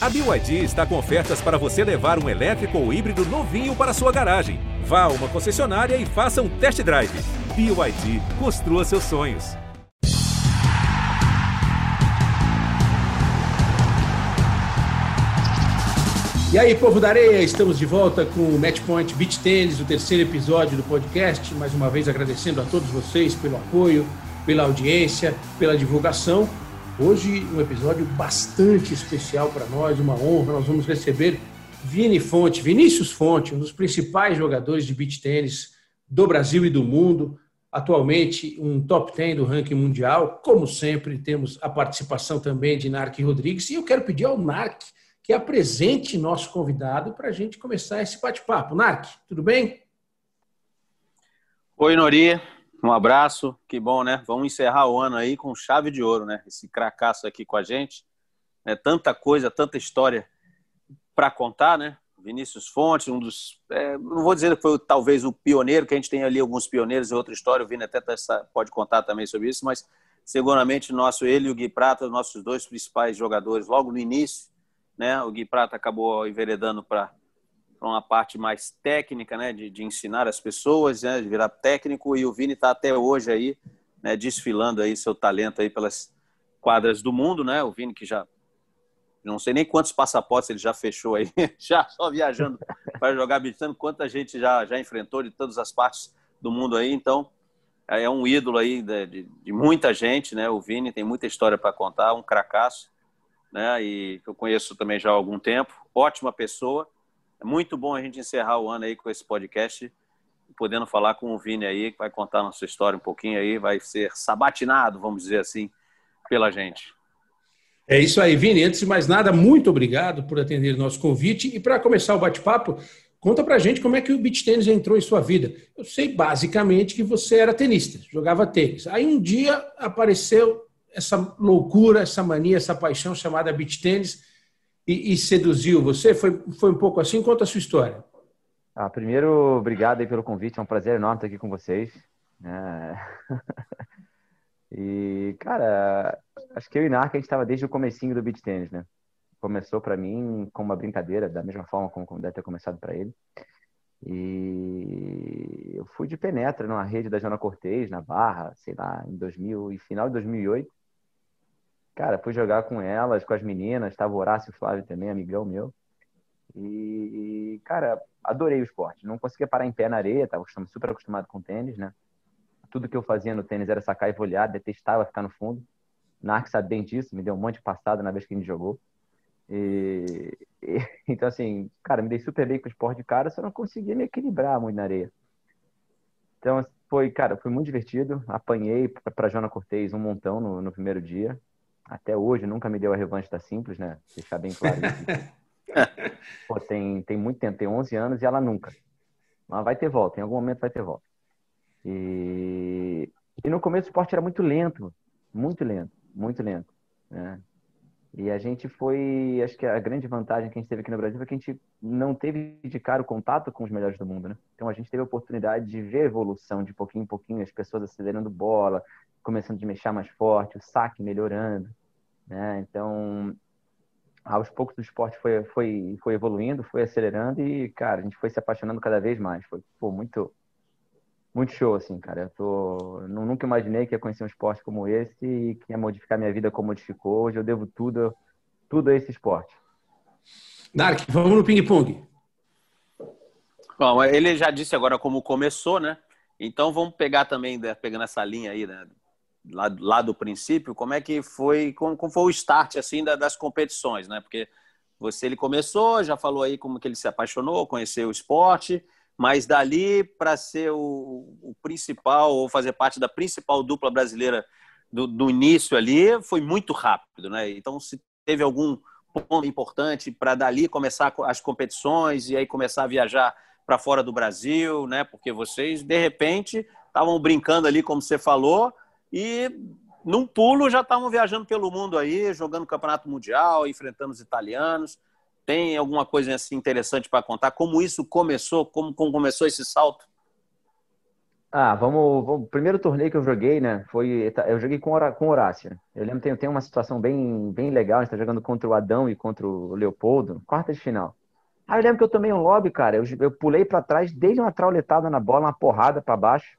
A BYD está com ofertas para você levar um elétrico ou híbrido novinho para sua garagem. Vá a uma concessionária e faça um test drive. BYD, construa seus sonhos. E aí, povo da areia, estamos de volta com o Matchpoint Beach Tennis, o terceiro episódio do podcast. Mais uma vez agradecendo a todos vocês pelo apoio, pela audiência, pela divulgação. Hoje um episódio bastante especial para nós, uma honra. Nós vamos receber Vini Fonte, Vinícius Fonte, um dos principais jogadores de beach tênis do Brasil e do mundo. Atualmente um top 10 do ranking mundial. Como sempre, temos a participação também de Narc Rodrigues. E eu quero pedir ao Narc que apresente nosso convidado para a gente começar esse bate-papo. Narc, tudo bem? Oi, Nori. Um abraço, que bom, né? Vamos encerrar o ano aí com chave de ouro, né? Esse cracaço aqui com a gente. É tanta coisa, tanta história para contar, né? Vinícius Fontes, um dos. É, não vou dizer que foi talvez o pioneiro, que a gente tem ali alguns pioneiros e outra história, o Vini até tá, pode contar também sobre isso, mas seguramente nosso, ele e o Gui Prata, nossos dois principais jogadores, logo no início, né? O Gui Prata acabou enveredando para para uma parte mais técnica, né, de, de ensinar as pessoas, né, de virar técnico, e o Vini está até hoje aí, né, desfilando aí seu talento aí pelas quadras do mundo, né, o Vini que já não sei nem quantos passaportes ele já fechou aí, já só viajando para jogar beatando, quanta gente já já enfrentou de todas as partes do mundo aí, então é um ídolo aí de, de, de muita gente, né, o Vini tem muita história para contar, um cracaço, né, e eu conheço também já há algum tempo, ótima pessoa, é muito bom a gente encerrar o ano aí com esse podcast, podendo falar com o Vini aí, que vai contar nossa história um pouquinho aí, vai ser sabatinado, vamos dizer assim, pela gente. É isso aí, Vini. Antes de mais nada, muito obrigado por atender nosso convite. E para começar o bate-papo, conta pra gente como é que o beach tênis entrou em sua vida. Eu sei basicamente que você era tenista, jogava tênis. Aí um dia apareceu essa loucura, essa mania, essa paixão chamada beach tênis e, e, seduziu você? Foi, foi um pouco assim? Conta a sua história. Ah, primeiro, obrigado pelo convite. É um prazer enorme estar aqui com vocês. É... e, cara, acho que eu e Narca, a gente estava desde o comecinho do beach tennis, né? Começou para mim como uma brincadeira, da mesma forma como, como deve ter começado para ele. E eu fui de penetra numa rede da Jana Cortez, na Barra, sei lá, em 2000 e final de 2008. Cara, fui jogar com elas, com as meninas, tava Horácio Flávio também, amigão meu. E, cara, adorei o esporte. Não conseguia parar em pé na areia, tava super acostumado com tênis, né? Tudo que eu fazia no tênis era sacar e volear, detestava ficar no fundo. Narc sabe bem disso, me deu um monte de passada na vez que a gente jogou. E, e, então, assim, cara, me dei super bem com o esporte de cara, só não conseguia me equilibrar muito na areia. Então, foi, cara, foi muito divertido. Apanhei para Jona Cortez um montão no, no primeiro dia até hoje nunca me deu a revanche da Simples, né? Deixar bem claro isso. Pô, tem, tem muito tempo, tem 11 anos e ela nunca. Mas vai ter volta, em algum momento vai ter volta. E, e no começo o esporte era muito lento, muito lento, muito lento. Né? E a gente foi, acho que a grande vantagem que a gente teve aqui no Brasil foi que a gente não teve de cara o contato com os melhores do mundo, né? Então a gente teve a oportunidade de ver a evolução de pouquinho em pouquinho, as pessoas acelerando bola, começando a mexer mais forte, o saque melhorando, né? Então, aos poucos o esporte foi, foi, foi evoluindo, foi acelerando e, cara, a gente foi se apaixonando cada vez mais. Foi pô, muito, muito show, assim, cara. Eu tô, nunca imaginei que ia conhecer um esporte como esse e que ia modificar minha vida como modificou. Hoje eu devo tudo, tudo a esse esporte. Dark, vamos no ping-pong. Bom, ele já disse agora como começou, né? Então vamos pegar também, né, pegando essa linha aí, né? Lá, lá do princípio, como é que foi, como, como foi o start assim das competições, né? Porque você ele começou, já falou aí como que ele se apaixonou, conheceu o esporte, mas dali para ser o, o, principal ou fazer parte da principal dupla brasileira do, do início ali foi muito rápido, né? Então se teve algum ponto importante para dali começar as competições e aí começar a viajar para fora do Brasil, né? Porque vocês de repente estavam brincando ali, como você falou, e num pulo já estavam viajando pelo mundo aí, jogando campeonato mundial, enfrentando os italianos. Tem alguma coisa assim interessante para contar? Como isso começou? Como, como começou esse salto? Ah, vamos, vamos. O primeiro torneio que eu joguei, né? Foi. Eu joguei com, com Horácio. Eu lembro que tem, tem uma situação bem, bem legal. A gente tá jogando contra o Adão e contra o Leopoldo, quarta de final. Aí eu lembro que eu tomei um lobby, cara. Eu, eu pulei para trás, dei uma trauletada na bola, uma porrada para baixo.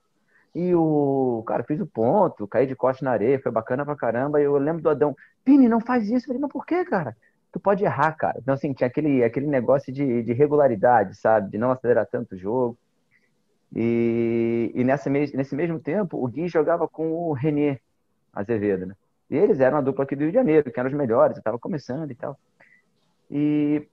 E o cara fiz o ponto, caí de costas na areia, foi bacana pra caramba. E eu lembro do Adão, Pini, não faz isso. Eu falei, mas por quê, cara? Tu pode errar, cara. Então, assim, tinha aquele, aquele negócio de, de regularidade, sabe? De não acelerar tanto o jogo. E, e nessa, nesse mesmo tempo, o Gui jogava com o René Azevedo, né? E eles eram a dupla aqui do Rio de Janeiro, que eram os melhores, eu tava começando e tal. E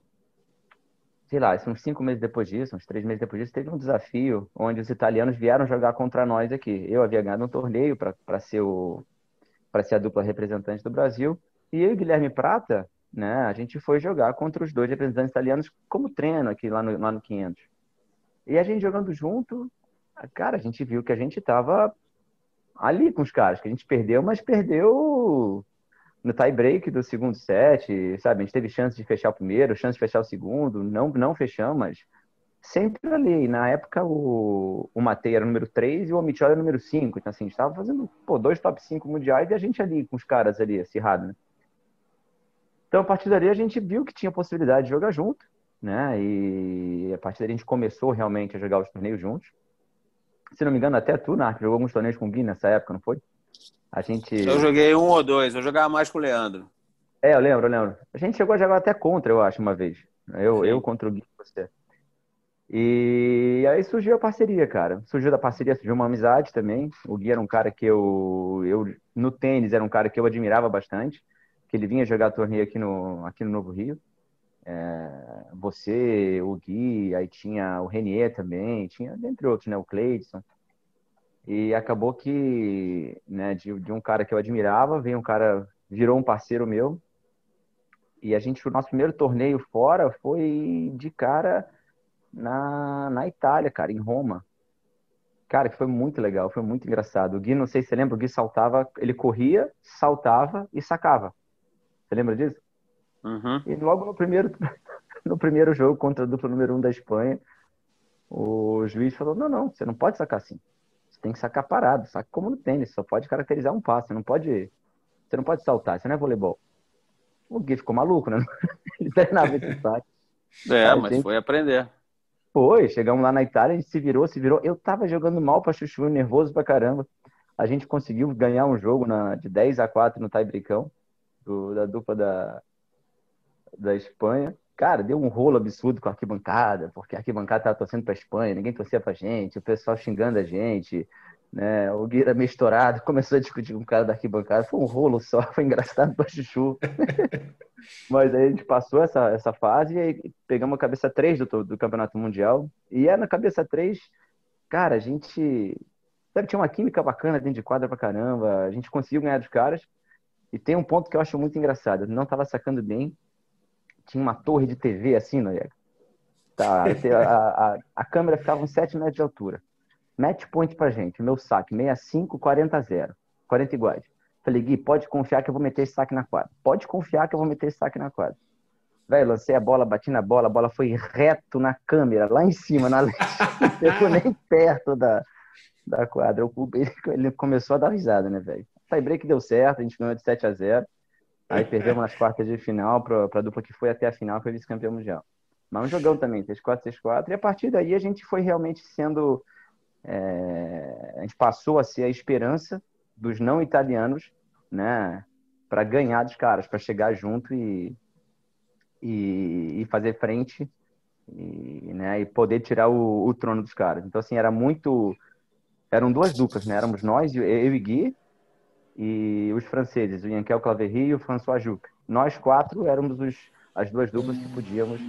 sei lá, uns cinco meses depois disso, uns três meses depois disso, teve um desafio onde os italianos vieram jogar contra nós aqui. Eu havia ganhado um torneio para ser o ser a dupla representante do Brasil e eu e Guilherme Prata, né, a gente foi jogar contra os dois representantes italianos como treino aqui lá no, lá no 500. E a gente jogando junto, cara, a gente viu que a gente tava ali com os caras, que a gente perdeu, mas perdeu no tie break do segundo set, sabe? A gente teve chance de fechar o primeiro, chance de fechar o segundo, não, não fechamos, mas sempre ali. Na época, o, o Matei era o número 3 e o Omichol era o número 5. Então, assim, a gente estava fazendo pô, dois top 5 mundiais e a gente ali com os caras ali, acirrado, né? Então, a partir dali, a gente viu que tinha possibilidade de jogar junto, né? E a partir dali, a gente começou realmente a jogar os torneios juntos. Se não me engano, até tu, Narc, jogou alguns torneios com o Gui nessa época, não foi? A gente. Eu joguei um ou dois, eu jogava mais com o Leandro. É, eu lembro, eu lembro. A gente chegou a jogar até contra, eu acho, uma vez. Eu, eu contra o Gui e você. E aí surgiu a parceria, cara. Surgiu da parceria, surgiu uma amizade também. O Gui era um cara que eu, eu no tênis, era um cara que eu admirava bastante. Que ele vinha jogar torneio aqui no, aqui no Novo Rio. É, você, o Gui, aí tinha o Renier também, tinha, dentre outros, né? O Cleidson. E acabou que, né, de, de um cara que eu admirava, veio um cara, virou um parceiro meu. E a gente, o nosso primeiro torneio fora foi de cara na, na Itália, cara, em Roma. Cara, que foi muito legal, foi muito engraçado. O Gui, não sei se você lembra, o Gui saltava, ele corria, saltava e sacava. Você lembra disso? Uhum. E logo no primeiro, no primeiro jogo contra a dupla número um da Espanha, o juiz falou: não, não, você não pode sacar assim. Tem que sacar parado, saca como no tênis, só pode caracterizar um passo, não pode. Você não pode saltar, isso não é voleibol. O Gui ficou maluco, né? Ele treinava esse saque. É, mas gente... foi aprender. Foi, chegamos lá na Itália, a gente se virou, se virou. Eu tava jogando mal pra chuchu, nervoso pra caramba. A gente conseguiu ganhar um jogo na, de 10 a 4 no tie-breakão da dupla da, da Espanha. Cara, deu um rolo absurdo com a arquibancada, porque a arquibancada estava torcendo para a Espanha, ninguém torcia para a gente, o pessoal xingando a gente, né? O Guira meio estourado, começou a discutir com o cara da arquibancada, foi um rolo só, foi engraçado para chuchu. Mas aí a gente passou essa, essa fase e aí pegamos a cabeça 3 do, do Campeonato Mundial. E é na cabeça 3, cara, a gente. Sabe, tinha uma química bacana dentro de quadra pra caramba, a gente conseguiu ganhar dos caras. E tem um ponto que eu acho muito engraçado, eu não estava sacando bem, tinha uma torre de TV assim, Noriega. Tá, a, a, a, câmera ficava uns 7 metros de altura. Match point pra gente, meu saque, 65, 40 0. 40 iguais. Falei, Gui, pode confiar que eu vou meter esse saque na quadra. Pode confiar que eu vou meter esse saque na quadra. Velho, lancei a bola, bati na bola, a bola foi reto na câmera, lá em cima, na ficou nem perto da, da quadra. Ele começou a dar risada, né, velho? Tie break deu certo, a gente ganhou de 7 a 0 Aí perdemos nas quartas de final para a dupla que foi até a final, que foi vice-campeão mundial. Mas um jogão também, 6-4, 6-4. E a partir daí a gente foi realmente sendo. É... a gente passou a ser a esperança dos não italianos, né? Para ganhar dos caras, para chegar junto e, e, e, fazer frente e, né, e poder tirar o, o, trono dos caras. Então, assim, era muito. Eram duas duplas, né? Éramos nós, eu e Gui, e os franceses, o Yankel Claverie e o François Juc. Nós quatro éramos os, as duas duplas que podíamos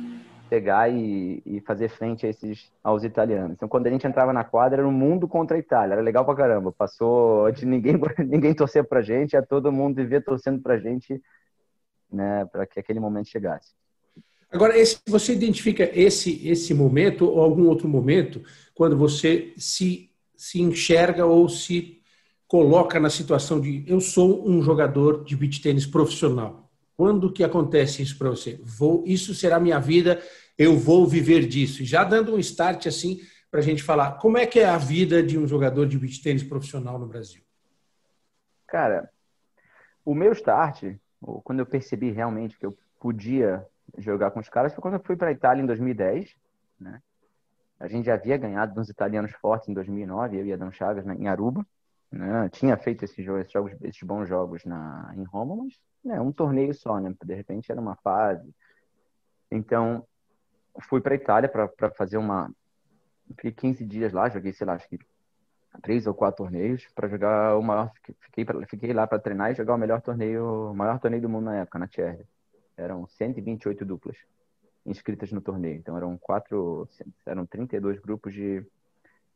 pegar e, e, fazer frente a esses, aos italianos. Então, quando a gente entrava na quadra, era um mundo contra a Itália. Era legal pra caramba. Passou de ninguém, ninguém torcer pra gente, a todo mundo viver torcendo pra gente, né, para que aquele momento chegasse. Agora, esse, você identifica esse, esse momento ou algum outro momento quando você se, se enxerga ou se coloca na situação de eu sou um jogador de beach tênis profissional. Quando que acontece isso para você? Vou, isso será minha vida, eu vou viver disso. Já dando um start assim, para a gente falar como é que é a vida de um jogador de beach tênis profissional no Brasil. Cara, o meu start, quando eu percebi realmente que eu podia jogar com os caras, foi quando eu fui para a Itália em 2010, né? A gente já havia ganhado uns italianos fortes em 2009, eu e Adão Chagas né, em Aruba. Né? Tinha feito esses, jogos, esses, jogos, esses bons jogos na, em Roma, mas né, um torneio só, né? De repente era uma fase. Então, fui para Itália para fazer uma. Fiquei 15 dias lá, joguei, sei lá, acho que três ou quatro torneios para jogar o maior. Fiquei, fiquei lá para treinar e jogar o melhor torneio, maior torneio do mundo na época, na Tchérvia. Eram 128 duplas inscritas no torneio. Então eram quatro, eram 32 grupos de,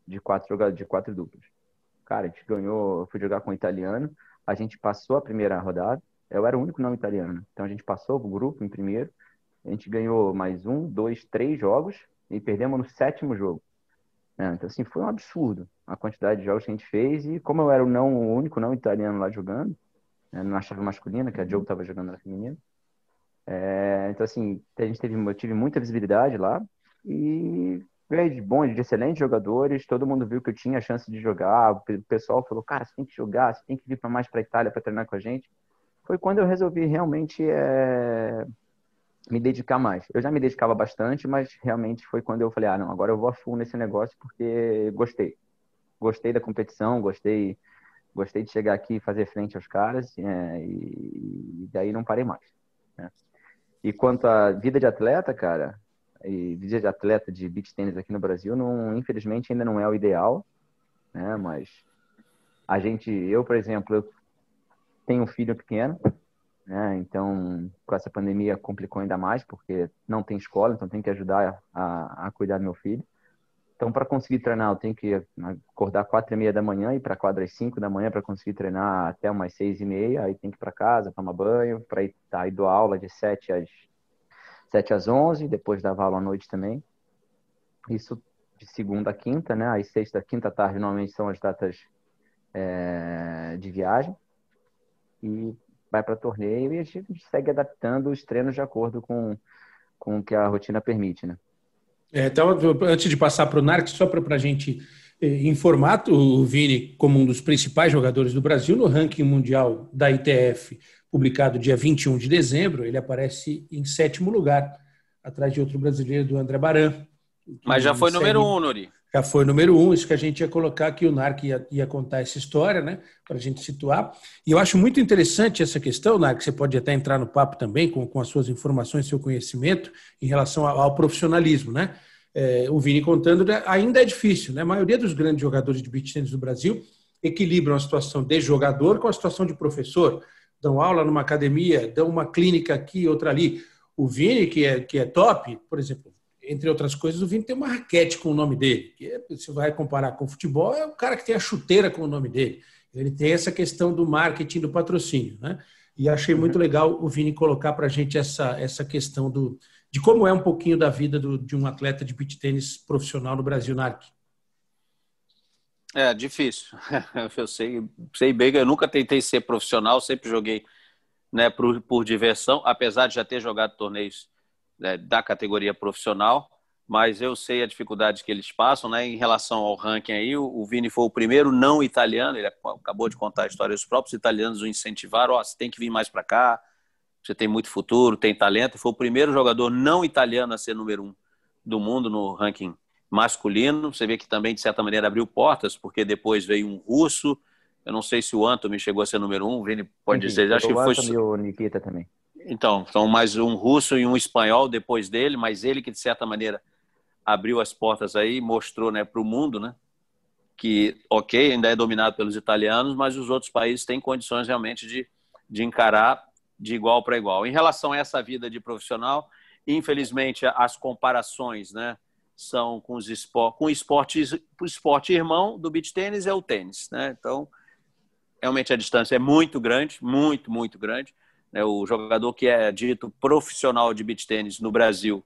de quatro de quatro duplas. Cara, a gente ganhou, eu fui jogar com o italiano, a gente passou a primeira rodada, eu era o único não italiano, então a gente passou o grupo em primeiro, a gente ganhou mais um, dois, três jogos e perdemos no sétimo jogo. É, então, assim, foi um absurdo a quantidade de jogos que a gente fez e como eu era o, não, o único não italiano lá jogando, né, na chave masculina, que a Joe estava jogando na feminina, é, então, assim, a gente teve, eu tive muita visibilidade lá e de bons, de excelentes jogadores. Todo mundo viu que eu tinha a chance de jogar. O pessoal falou: Cara, você tem que jogar, você tem que vir para mais para a Itália para treinar com a gente. Foi quando eu resolvi realmente é, me dedicar mais. Eu já me dedicava bastante, mas realmente foi quando eu falei: Ah, não, agora eu vou a full nesse negócio porque gostei. Gostei da competição, gostei gostei de chegar aqui e fazer frente aos caras é, e, e daí não parei mais. Né? E quanto à vida de atleta, cara, e vida de atleta de beach tênis aqui no Brasil, não, infelizmente ainda não é o ideal, né? Mas a gente, eu, por exemplo, eu tenho um filho pequeno, né? Então, com essa pandemia complicou ainda mais, porque não tem escola, então tem que ajudar a, a cuidar do meu filho. Então, para conseguir treinar, eu tenho que acordar quatro e meia da manhã e para quadra às cinco da manhã para conseguir treinar até umas seis e meia. Aí tem que ir para casa, tomar banho, para ir, tá, ir aula de sete às sete às onze, depois dava aula à noite também. Isso de segunda a quinta, né? Aí sexta, quinta tarde normalmente são as datas é, de viagem e vai para torneio e a gente segue adaptando os treinos de acordo com, com o que a rotina permite, né? É, então, antes de passar para o Narc, só para a gente eh, informar o Vini como um dos principais jogadores do Brasil no ranking mundial da ITF, publicado dia 21 de dezembro, ele aparece em sétimo lugar, atrás de outro brasileiro, do André Baran. Mas já foi segue... número um, Nuri. Já foi número um, isso que a gente ia colocar aqui, o Narc ia, ia contar essa história, né, para a gente situar. E eu acho muito interessante essa questão, Narc, você pode até entrar no papo também com, com as suas informações, seu conhecimento em relação ao, ao profissionalismo, né? É, o Vini contando, né, ainda é difícil, né? A maioria dos grandes jogadores de beach tennis do Brasil equilibram a situação de jogador com a situação de professor. Dão aula numa academia, dão uma clínica aqui, outra ali. O Vini, que é, que é top, por exemplo, entre outras coisas, o Vini tem uma raquete com o nome dele. Que é, você vai comparar com o futebol, é o cara que tem a chuteira com o nome dele. Ele tem essa questão do marketing, do patrocínio, né? E achei muito uhum. legal o Vini colocar para a gente essa, essa questão do, de como é um pouquinho da vida do, de um atleta de beach tênis profissional no Brasil, Narc. É difícil. Eu sei, sei bem eu nunca tentei ser profissional, sempre joguei né, por, por diversão, apesar de já ter jogado torneios né, da categoria profissional, mas eu sei a dificuldade que eles passam, né? Em relação ao ranking aí, o, o Vini foi o primeiro não italiano, ele acabou de contar a história, os próprios italianos o incentivaram, ó, oh, você tem que vir mais para cá, você tem muito futuro, tem talento, foi o primeiro jogador não italiano a ser número um do mundo no ranking masculino, você vê que também, de certa maneira, abriu portas, porque depois veio um russo, eu não sei se o Anthony chegou a ser número um, o Vini pode Sim, dizer, acho que foi... E o Nikita também. Então, são mais um russo e um espanhol depois dele, mas ele que, de certa maneira, abriu as portas aí, mostrou né, para o mundo né, que, ok, ainda é dominado pelos italianos, mas os outros países têm condições realmente de, de encarar de igual para igual. Em relação a essa vida de profissional, infelizmente as comparações né, são com, os espor com esportes, o esporte irmão do beach tênis é o tênis. Né? Então, realmente a distância é muito grande, muito, muito grande. Né? O jogador que é dito profissional de beach tênis no Brasil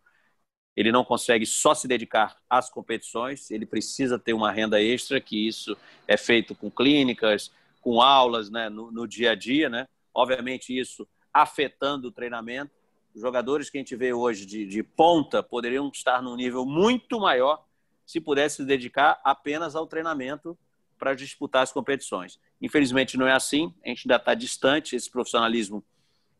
ele não consegue só se dedicar às competições, ele precisa ter uma renda extra, que isso é feito com clínicas, com aulas né, no, no dia a dia, né? Obviamente isso afetando o treinamento. Os jogadores que a gente vê hoje de, de ponta poderiam estar num nível muito maior se pudesse se dedicar apenas ao treinamento para disputar as competições. Infelizmente não é assim, a gente ainda está distante, esse profissionalismo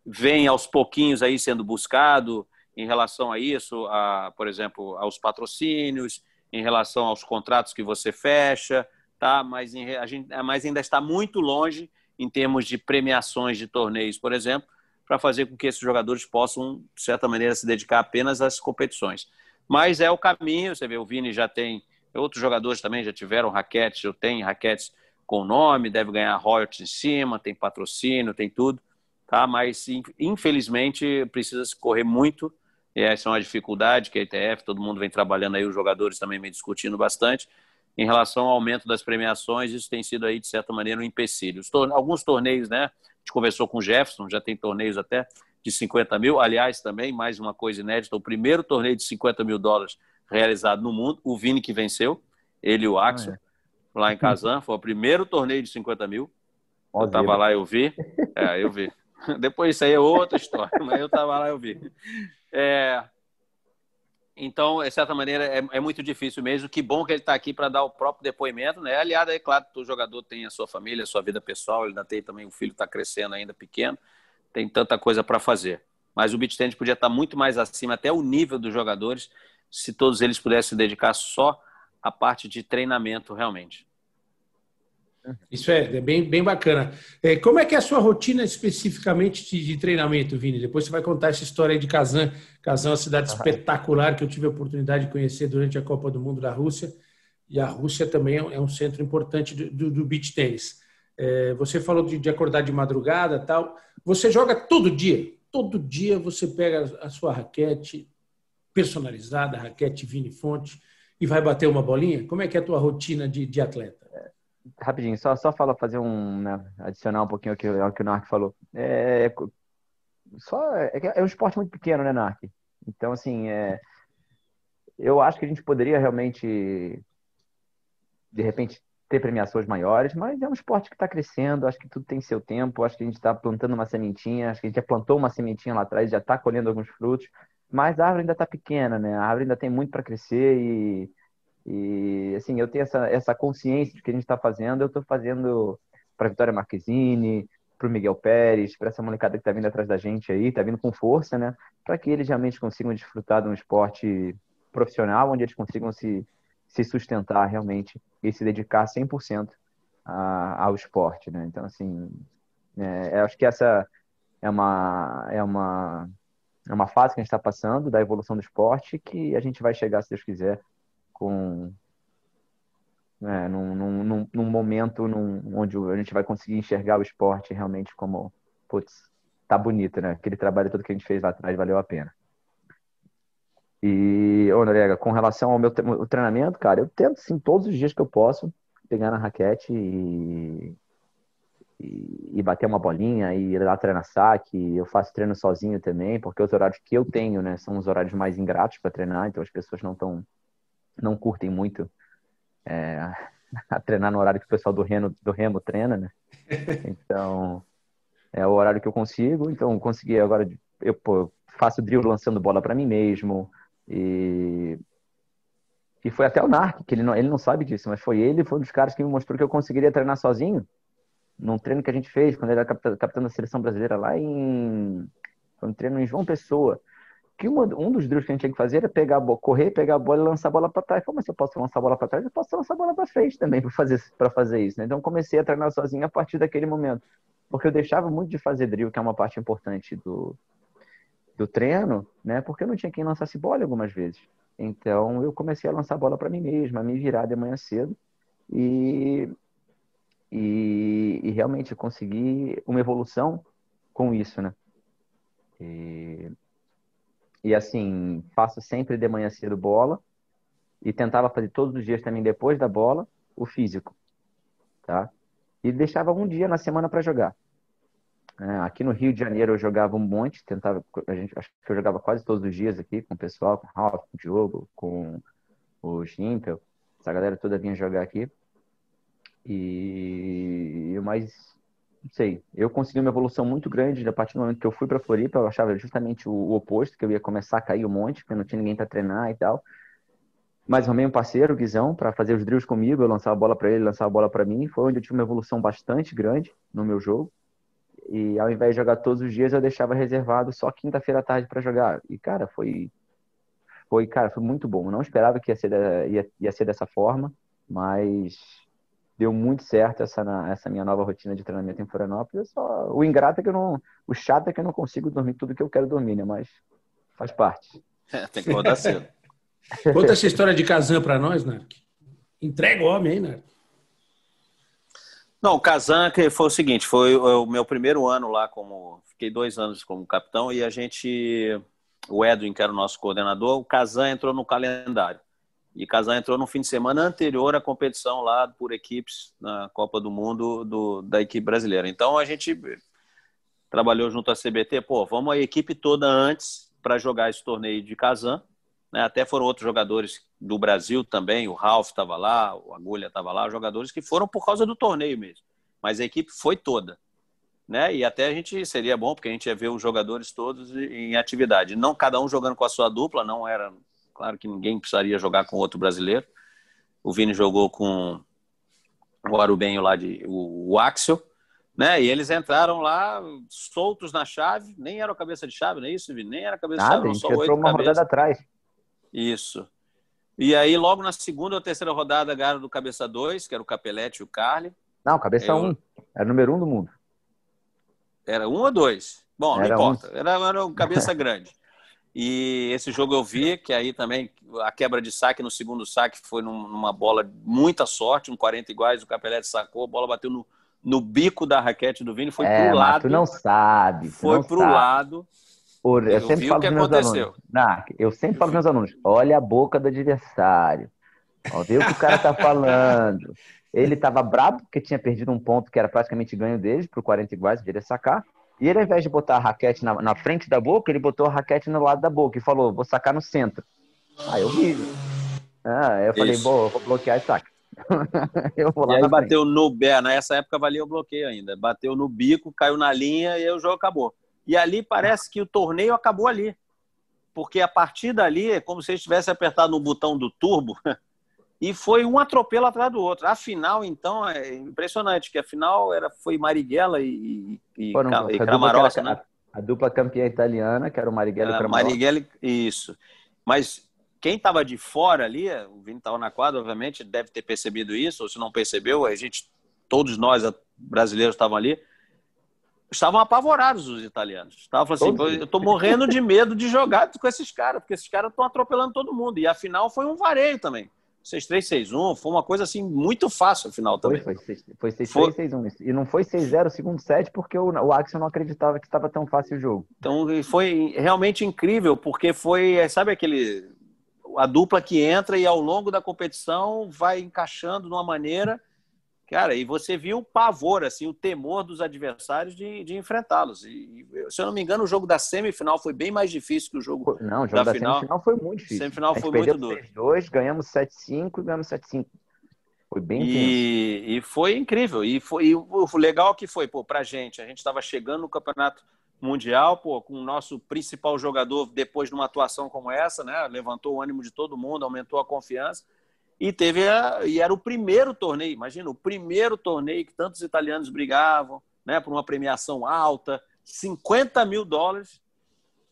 vem aos pouquinhos aí sendo buscado em relação a isso, a, por exemplo, aos patrocínios, em relação aos contratos que você fecha, tá? Mas, em, a gente, mas ainda está muito longe em termos de premiações de torneios, por exemplo, para fazer com que esses jogadores possam, de certa maneira, se dedicar apenas às competições. Mas é o caminho, você vê, o Vini já tem, outros jogadores também já tiveram raquetes, eu tenho raquetes com nome, deve ganhar royalties em cima, tem patrocínio, tem tudo, tá? Mas infelizmente precisa se correr muito, e essa é uma dificuldade que a ITF, todo mundo vem trabalhando aí, os jogadores também vem discutindo bastante, em relação ao aumento das premiações, isso tem sido aí, de certa maneira, um empecilho. Alguns torneios, né? A gente conversou com o Jefferson, já tem torneios até de 50 mil. Aliás, também, mais uma coisa inédita, o primeiro torneio de 50 mil dólares realizado no mundo, o Vini que venceu, ele e o Axel, ah, é. lá em Kazan, foi o primeiro torneio de 50 mil. Eu estava lá, eu vi. É, eu vi. Depois isso aí é outra história, mas eu estava lá, eu vi. É, então, de certa maneira, é, é, muito difícil mesmo. Que bom que ele está aqui para dar o próprio depoimento, né? Aliado, é claro o jogador tem a sua família, a sua vida pessoal, ele ainda tem também um filho está crescendo ainda pequeno, tem tanta coisa para fazer. Mas o beat podia estar tá muito mais acima, até o nível dos jogadores, se todos eles pudessem se dedicar só à parte de treinamento realmente. Isso é, é bem, bem bacana. É, como é que é a sua rotina especificamente de, de, treinamento, Vini? Depois você vai contar essa história de Kazan. Kazan é uma cidade espetacular que eu tive a oportunidade de conhecer durante a Copa do Mundo da Rússia. E a Rússia também é um centro importante do, do, do beach tênis. É, você falou de, de, acordar de madrugada tal. Você joga todo dia. Todo dia você pega a sua raquete personalizada, a raquete Vini Fonte, e vai bater uma bolinha? Como é que é a tua rotina de, de atleta? Rapidinho, só, só fala, fazer um, né, adicionar um pouquinho ao que, ao que o Narc falou. É, só, é, é um esporte muito pequeno, né, Narc? Então, assim, é, eu acho que a gente poderia realmente, de repente, ter premiações maiores, mas é um esporte que está crescendo, acho que tudo tem seu tempo, acho que a gente está plantando uma sementinha, acho que a gente já plantou uma sementinha lá atrás, já está colhendo alguns frutos, mas a árvore ainda está pequena, né? A árvore ainda tem muito para crescer e e, assim, eu tenho essa, essa consciência de que a gente está fazendo. Eu estou fazendo para Vitória Marquezine, para o Miguel Pérez, para essa molecada que está vindo atrás da gente aí, está vindo com força, né? Para que eles realmente consigam desfrutar de um esporte profissional, onde eles consigam se, se sustentar realmente e se dedicar 100% a, ao esporte, né? Então, assim, é, acho que essa é uma, é uma, é uma fase que a gente está passando da evolução do esporte que a gente vai chegar, se Deus quiser, com é, num, num, num, momento num, onde a gente vai conseguir enxergar o esporte realmente como, putz, tá bonito, né? Aquele trabalho todo que a gente fez lá atrás valeu a pena. E, ô Norega, com relação ao meu treinamento, cara, eu tento, sim, todos os dias que eu posso, pegar na raquete e, e, e bater uma bolinha e ir lá treinar saque. Eu faço treino sozinho também, porque os horários que eu tenho, né, são os horários mais ingratos para treinar, então as pessoas não estão não curtem muito é, a treinar no horário que o pessoal do Remo, do Remo treina, né? Então, é o horário que eu consigo. Então, consegui agora, eu pô, faço drill lançando bola para mim mesmo. E, e foi até o Narc, que ele não, ele não sabe disso, mas foi ele, foi um dos caras que me mostrou que eu conseguiria treinar sozinho. Num treino que a gente fez, quando ele era capitão da seleção brasileira lá em. Foi um treino em João Pessoa que uma, um dos drills que a gente tinha que fazer era pegar a bola, correr, pegar a bola e lançar a bola para trás. Como se eu posso lançar a bola para trás, eu posso lançar a bola para frente também para fazer, fazer isso. Né? Então comecei a treinar sozinho a partir daquele momento. Porque eu deixava muito de fazer drill, que é uma parte importante do, do treino, né? porque eu não tinha quem lançasse bola algumas vezes. Então eu comecei a lançar a bola para mim mesmo, a me virar de manhã cedo. E, e, e realmente consegui uma evolução com isso, né? E, e assim, faço sempre de manhã cedo bola e tentava fazer todos os dias também depois da bola o físico, tá? E deixava um dia na semana para jogar. É, aqui no Rio de Janeiro eu jogava um monte, tentava, a gente, acho que eu jogava quase todos os dias aqui com o pessoal, com o Ralph, com o Diogo, com o Gimpel, essa galera toda vinha jogar aqui. E mais não sei, eu consegui uma evolução muito grande a partir do momento que eu fui para Floripa, eu achava justamente o, o, oposto, que eu ia começar a cair um monte, porque não tinha ninguém para treinar e tal. Mas arrumei um parceiro, o Guizão, para fazer os drills comigo. Eu lançava a bola para ele, lançava a bola para mim. Foi onde eu tive uma evolução bastante grande no meu jogo. E ao invés de jogar todos os dias, eu deixava reservado só quinta-feira à tarde para jogar. E, cara, foi. Foi, cara, foi muito bom. Eu não esperava que ia ser, ia, ia ser dessa forma, mas deu muito certo essa, essa minha nova rotina de treinamento em Florianópolis. Só, o ingrato é que eu não. O chato é que eu não consigo dormir tudo que eu quero dormir, né? Mas faz parte. É, tem que rodar cedo. Conta essa história de Kazan para nós, Narc. Entrega o homem aí, Narc. Não, o Kazan que foi o seguinte, foi o meu primeiro ano lá como fiquei dois anos como capitão e a gente, o Edwin que era o nosso coordenador, o Kazan entrou no calendário e Kazan entrou no fim de semana anterior à competição lá por equipes na Copa do Mundo do, da equipe brasileira. Então a gente trabalhou junto à CBT, pô, vamos a equipe toda antes para jogar esse torneio de Kazan né? Até foram outros jogadores do Brasil também, o Ralf estava lá, o Agulha estava lá, jogadores que foram por causa do torneio mesmo. Mas a equipe foi toda. Né? E até a gente seria bom, porque a gente ia ver os jogadores todos em atividade. Não cada um jogando com a sua dupla, não era. Claro que ninguém precisaria jogar com outro brasileiro. O Vini jogou com o Arubenho lá de o, o Axel, né? E eles entraram lá soltos na chave, nem era o cabeça de chave, não é isso, Vini? Nem era cabeça Nada, de chave, não, só oito uma rodada atrás. Isso. E aí, logo na segunda ou terceira rodada, ganharam do cabeça 2, que era o Capelete e o Carly. Não, cabeça 1. Um. Era o número 1 um do mundo. Era um ou dois? Bom, era não importa. Um. Era, era um cabeça grande. E esse jogo eu vi, que aí também a quebra de saque no segundo saque foi numa bola muita sorte, um 40 iguais, o Capelete sacou, a bola bateu no, no bico da raquete do Vini, foi é, pro lado. Tu não sabe. Tu foi não pro sabe. lado. Por, eu, eu sempre falo para meus aconteceu. alunos. Nah, eu sempre falo para meus alunos: olha a boca do adversário. Ó, vê o que o cara tá falando. Ele estava brabo porque tinha perdido um ponto que era praticamente ganho deles para o 40 iguais, ele ia sacar. E ele, ao invés de botar a raquete na, na, frente da boca, ele botou a raquete no lado da boca e falou: vou sacar no centro. Aí eu vi. Ah, eu falei: bom, vou bloquear e saca. eu vou lá e aí bateu frente. no bé, nessa época valia o bloqueio ainda. Bateu no bico, caiu na linha e o jogo acabou. E ali parece que o torneio acabou ali. Porque a partir dali é como se eles tivessem apertado no botão do turbo e foi um atropelo atrás do outro. A final, então, é impressionante, que a final era, foi Marighella e, e, Foram, e Cramarossi, né? A, a, dupla campeã italiana, que era o Marighella era e Cramarossi. Marighella, isso. Mas quem estava de fora ali, o Vini estava na quadra, obviamente, deve ter percebido isso, ou se não percebeu, a gente, todos nós brasileiros estavam ali, estavam apavorados os italianos. Estavam assim, eu estou morrendo de medo de jogar com esses caras, porque esses caras estão atropelando todo mundo. E a final foi um vareio também. 6-3, 6-1, foi uma coisa assim muito fácil a final também. Foi, foi 6-3, 6-1. E não foi 6-0 segundo set, porque o, o Axel não acreditava que estava tão fácil o jogo. Então foi realmente incrível, porque foi, sabe aquele. A dupla que entra e ao longo da competição vai encaixando de uma maneira Cara, e você viu o pavor, assim, o temor dos adversários de, de enfrentá-los. E, se eu não me engano, o jogo da semifinal foi bem mais difícil que o jogo Não, o jogo da, da final. semifinal foi muito difícil. Semifinal foi muito duro. 2 ganhamos 7-5 e ganhamos 7-5. Foi bem e, e, foi incrível. E, foi, e o legal que foi, pô, pra gente, a gente estava chegando no campeonato mundial, pô, com o nosso principal jogador depois de uma atuação como essa, né? Levantou o ânimo de todo mundo, aumentou a confiança. E teve a, e era o primeiro torneio, imagina, o primeiro torneio que tantos italianos brigavam, né, por uma premiação alta, 50 mil dólares.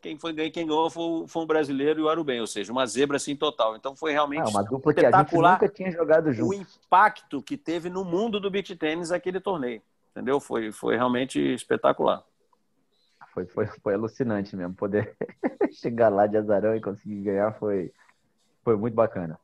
Quem foi quem ganhou foi, foi um brasileiro e o Arubem, ou seja, uma zebra assim total. Então foi realmente ah, uma dupla espetacular. Que a gente nunca tinha jogado junto. O impacto que teve no mundo do beach tênis aquele torneio, entendeu? Foi foi realmente espetacular. Foi, foi, foi alucinante mesmo. Poder chegar lá de azarão e conseguir ganhar foi, foi muito bacana.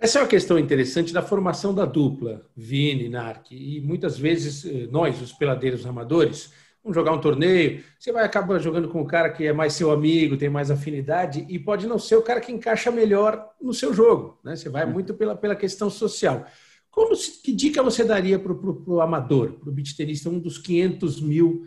Essa é uma questão interessante da formação da dupla, Vini, Narc. E muitas vezes eh, nós, os peladeiros amadores, vamos jogar um torneio, você vai acabar jogando com o cara que é mais seu amigo, tem mais afinidade, e pode não ser o cara que encaixa melhor no seu jogo. Né? Você vai uhum. muito pela, pela questão social. Como, que dica você daria para o amador, para o beat tenista, um dos 500 mil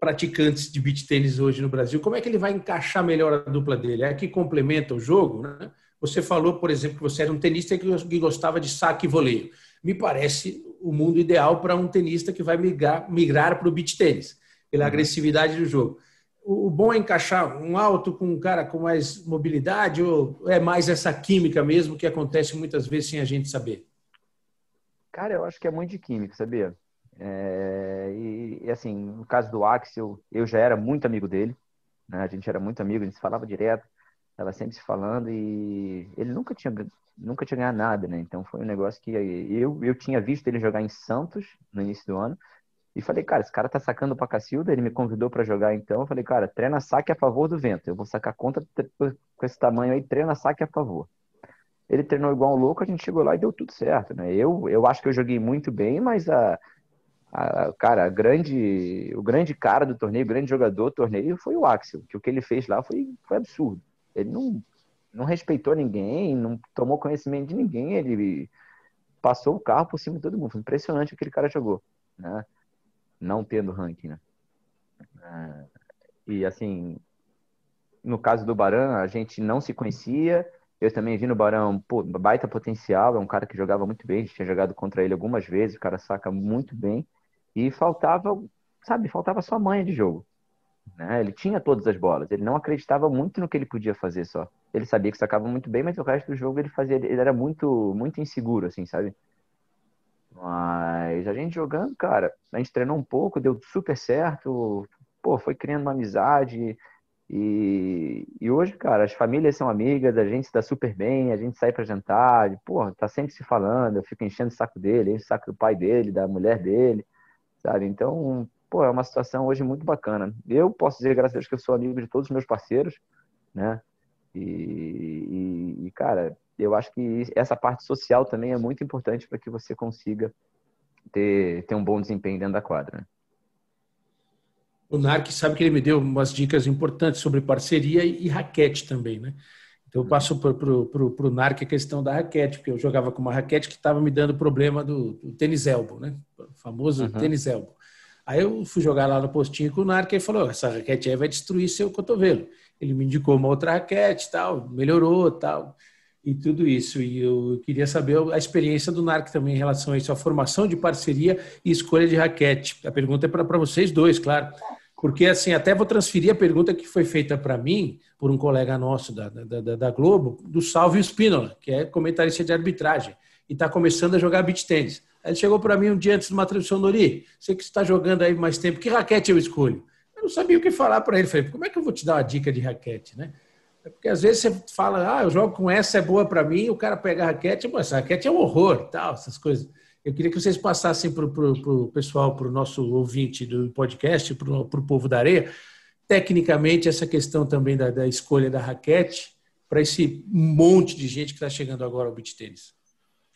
praticantes de beat tênis hoje no Brasil? Como é que ele vai encaixar melhor a dupla dele? É que complementa o jogo, né? Você falou, por exemplo, que você era um tenista que gostava de saque e voleio. Me parece o mundo ideal para um tenista que vai migrar, migrar para o beach tênis, pela uhum. agressividade do jogo. o bom é encaixar um alto com um cara com mais mobilidade ou é mais essa química mesmo que acontece muitas vezes sem a gente saber? Cara, eu acho que é muito de química, sabia? É, e, e, assim, no caso do Axel, eu já era muito amigo dele, né? A gente era muito amigo, a gente falava direto, estava sempre se falando e ele nunca tinha nunca tinha ganhado nada, né? Então foi um negócio que eu eu tinha visto ele jogar em Santos no início do ano e falei, cara, esse cara tá sacando pra Cacilda, ele me convidou para jogar então, eu falei, cara, treina saque a favor do vento, eu vou sacar contra com esse tamanho aí, treina saque a favor. Ele treinou igual um louco, a gente chegou lá e deu tudo certo, né? Eu, eu acho que eu joguei muito bem, mas a, a, cara, a grande, o grande cara do torneio, o grande jogador do torneio foi o Axel, que o que ele fez lá foi, foi absurdo. Ele não, não respeitou ninguém, não tomou conhecimento de ninguém, ele passou o carro por cima de todo mundo. Foi impressionante o que aquele cara jogou, né? Não tendo ranking, né? É, e assim, no caso do Baran, a gente não se conhecia, eu também vi no Barão, pô, baita potencial, é um cara que jogava muito bem, a gente tinha jogado contra ele algumas vezes, o cara saca muito bem. E faltava, sabe, faltava só manha de jogo. Né? Ele tinha todas as bolas, ele não acreditava muito no que ele podia fazer só. Ele sabia que sacava muito bem, mas o resto do jogo ele fazia, ele era muito, muito inseguro, assim, sabe? Mas a gente jogando, cara, a gente treinou um pouco, deu super certo, pô, foi criando uma amizade, e, e hoje, cara, as famílias são amigas, a gente está super bem, a gente sai para jantar, e, pô, tá sempre se falando, eu fico enchendo o saco dele, encho o saco do pai dele, da mulher dele, sabe? Então, pô, é uma situação hoje muito bacana. Eu posso dizer, graças a Deus, que eu sou amigo de todos os meus parceiros, né? E, e, e cara, eu acho que essa parte social também é muito importante para que você consiga ter, ter um bom desempenho dentro da quadra. Né? O Narc sabe que ele me deu umas dicas importantes sobre parceria e, raquete também, né? Então eu passo para o Narc a questão da raquete, porque eu jogava com uma raquete que estava me dando problema do, do tênis elbow, né? O famoso uhum. tênis elbow. Aí eu fui jogar lá no postinho com o Narc e ele falou: essa raquete aí vai destruir seu cotovelo. Ele me indicou uma outra raquete, tal, melhorou, tal, e tudo isso. E eu queria saber a experiência do Narc também em relação a isso, a formação de parceria e escolha de raquete. A pergunta é para vocês dois, claro. Porque, assim, até vou transferir a pergunta que foi feita para mim por um colega nosso da, da, da Globo, do Salvio Spínola, que é comentarista de arbitragem, e está começando a jogar beach tênis. Ele chegou para mim um dia antes de uma transmissão, Nori, você que está jogando aí mais tempo, que raquete eu escolho? Eu não sabia o que falar para ele. Falei, como é que eu vou te dar uma dica de raquete, né? É porque às vezes você fala, ah, eu jogo com essa, é boa para mim, o cara pega a raquete, mas essa raquete é um horror, tal, essas coisas. Eu queria que vocês passassem para o pessoal, para o nosso ouvinte do podcast, para o povo da areia, tecnicamente, essa questão também da, da escolha da raquete para esse monte de gente que está chegando agora ao beach tênis.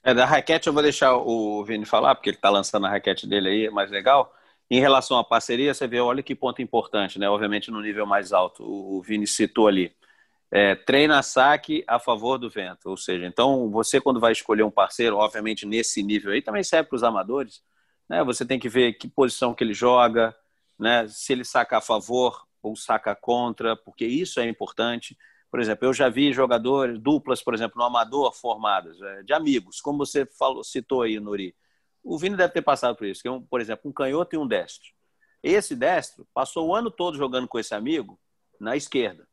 É, da raquete eu vou deixar o Vini falar, porque ele está lançando a raquete dele aí, é mais legal. Em relação à parceria, você vê, olha que ponto importante, né? Obviamente no nível mais alto, o Vini citou ali é, treina saque a favor do vento. Ou seja, então você, quando vai escolher um parceiro, obviamente nesse nível aí, também serve para os amadores, né? Você tem que ver que posição que ele joga, né? se ele saca a favor ou saca contra, porque isso é importante. Por exemplo, eu já vi jogadores, duplas, por exemplo, no amador formadas, é, de amigos, como você falou, citou aí, Nuri. O Vini deve ter passado por isso, que é um, por exemplo, um canhoto e um destro. Esse destro passou o ano todo jogando com esse amigo na esquerda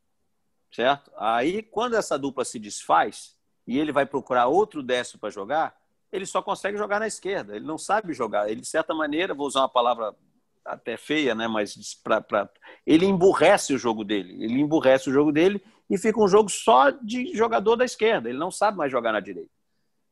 certo? Aí, quando essa dupla se desfaz e ele vai procurar outro destro para jogar, ele só consegue jogar na esquerda. Ele não sabe jogar. Ele, de certa maneira, vou usar uma palavra até feia, né? Mas pra, pra... ele emburrece o jogo dele. Ele emburrece o jogo dele e fica um jogo só de jogador da esquerda. Ele não sabe mais jogar na direita.